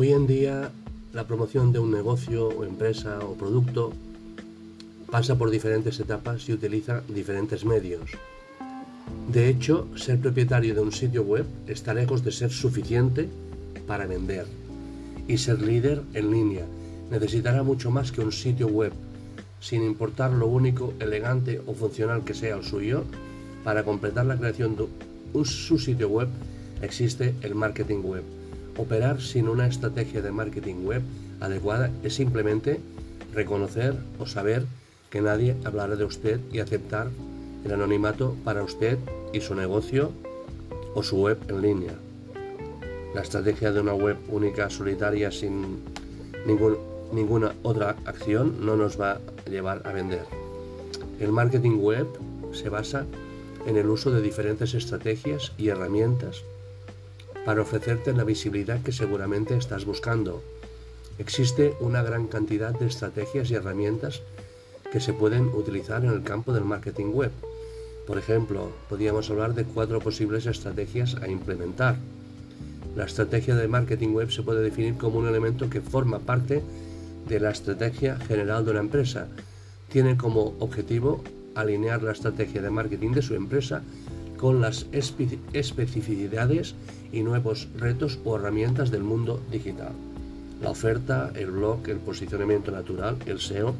Hoy en día la promoción de un negocio o empresa o producto pasa por diferentes etapas y utiliza diferentes medios. De hecho, ser propietario de un sitio web está lejos de ser suficiente para vender. Y ser líder en línea necesitará mucho más que un sitio web, sin importar lo único, elegante o funcional que sea el suyo. Para completar la creación de su sitio web existe el marketing web Operar sin una estrategia de marketing web adecuada es simplemente reconocer o saber que nadie hablará de usted y aceptar el anonimato para usted y su negocio o su web en línea. La estrategia de una web única, solitaria, sin ninguna otra acción, no nos va a llevar a vender. El marketing web se basa en el uso de diferentes estrategias y herramientas para ofrecerte la visibilidad que seguramente estás buscando. Existe una gran cantidad de estrategias y herramientas que se pueden utilizar en el campo del marketing web. Por ejemplo, podríamos hablar de cuatro posibles estrategias a implementar. La estrategia de marketing web se puede definir como un elemento que forma parte de la estrategia general de una empresa. Tiene como objetivo alinear la estrategia de marketing de su empresa con las especificidades y nuevos retos o herramientas del mundo digital. La oferta, el blog, el posicionamiento natural, el SEO,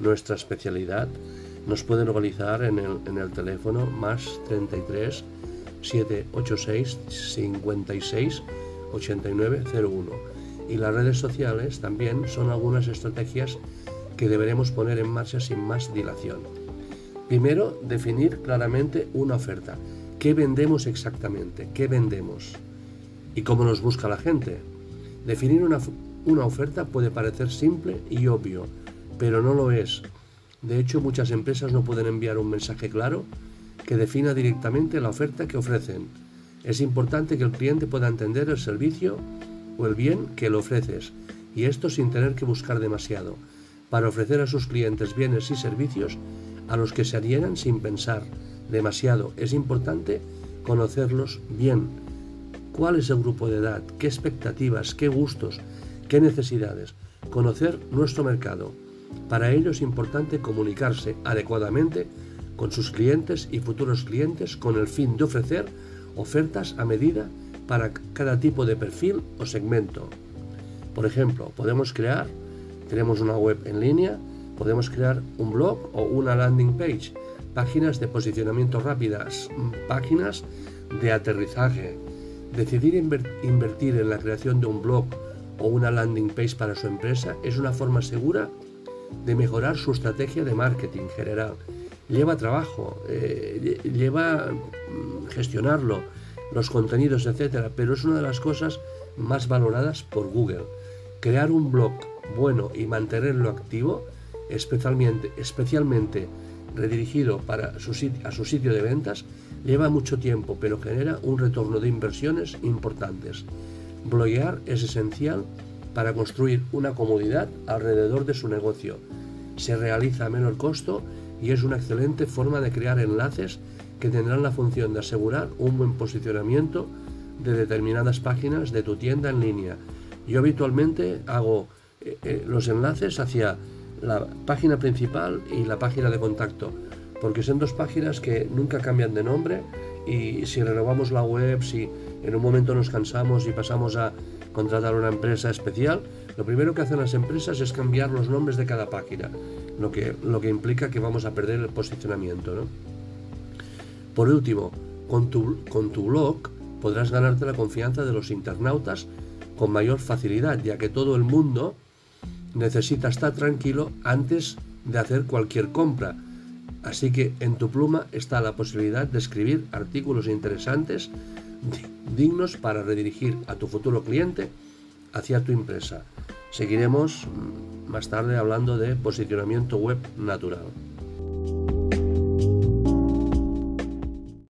nuestra especialidad, nos pueden localizar en el, en el teléfono más 33 786 56 8901. Y las redes sociales también son algunas estrategias que deberemos poner en marcha sin más dilación. Primero, definir claramente una oferta. ¿Qué vendemos exactamente? ¿Qué vendemos? ¿Y cómo nos busca la gente? Definir una, una oferta puede parecer simple y obvio, pero no lo es. De hecho, muchas empresas no pueden enviar un mensaje claro que defina directamente la oferta que ofrecen. Es importante que el cliente pueda entender el servicio o el bien que le ofreces, y esto sin tener que buscar demasiado, para ofrecer a sus clientes bienes y servicios a los que se adhieran sin pensar demasiado. Es importante conocerlos bien. ¿Cuál es el grupo de edad? ¿Qué expectativas? ¿Qué gustos? ¿Qué necesidades? Conocer nuestro mercado. Para ello es importante comunicarse adecuadamente con sus clientes y futuros clientes con el fin de ofrecer ofertas a medida para cada tipo de perfil o segmento. Por ejemplo, podemos crear, tenemos una web en línea, Podemos crear un blog o una landing page, páginas de posicionamiento rápidas, páginas de aterrizaje. Decidir invertir en la creación de un blog o una landing page para su empresa es una forma segura de mejorar su estrategia de marketing general. Lleva trabajo, eh, lleva mm, gestionarlo, los contenidos, etcétera, pero es una de las cosas más valoradas por Google. Crear un blog bueno y mantenerlo activo especialmente, especialmente redirigido para su, a su sitio de ventas, lleva mucho tiempo, pero genera un retorno de inversiones importantes. Bloguear es esencial para construir una comodidad alrededor de su negocio. Se realiza a menor costo y es una excelente forma de crear enlaces que tendrán la función de asegurar un buen posicionamiento de determinadas páginas de tu tienda en línea. Yo habitualmente hago eh, eh, los enlaces hacia la página principal y la página de contacto, porque son dos páginas que nunca cambian de nombre y si renovamos la web, si en un momento nos cansamos y pasamos a contratar una empresa especial, lo primero que hacen las empresas es cambiar los nombres de cada página, lo que, lo que implica que vamos a perder el posicionamiento. Por último, con tu, con tu blog podrás ganarte la confianza de los internautas con mayor facilidad, ya que todo el mundo necesita estar tranquilo antes de hacer cualquier compra. Así que en tu pluma está la posibilidad de escribir artículos interesantes, dignos para redirigir a tu futuro cliente hacia tu empresa. Seguiremos mm, más tarde hablando de posicionamiento web natural.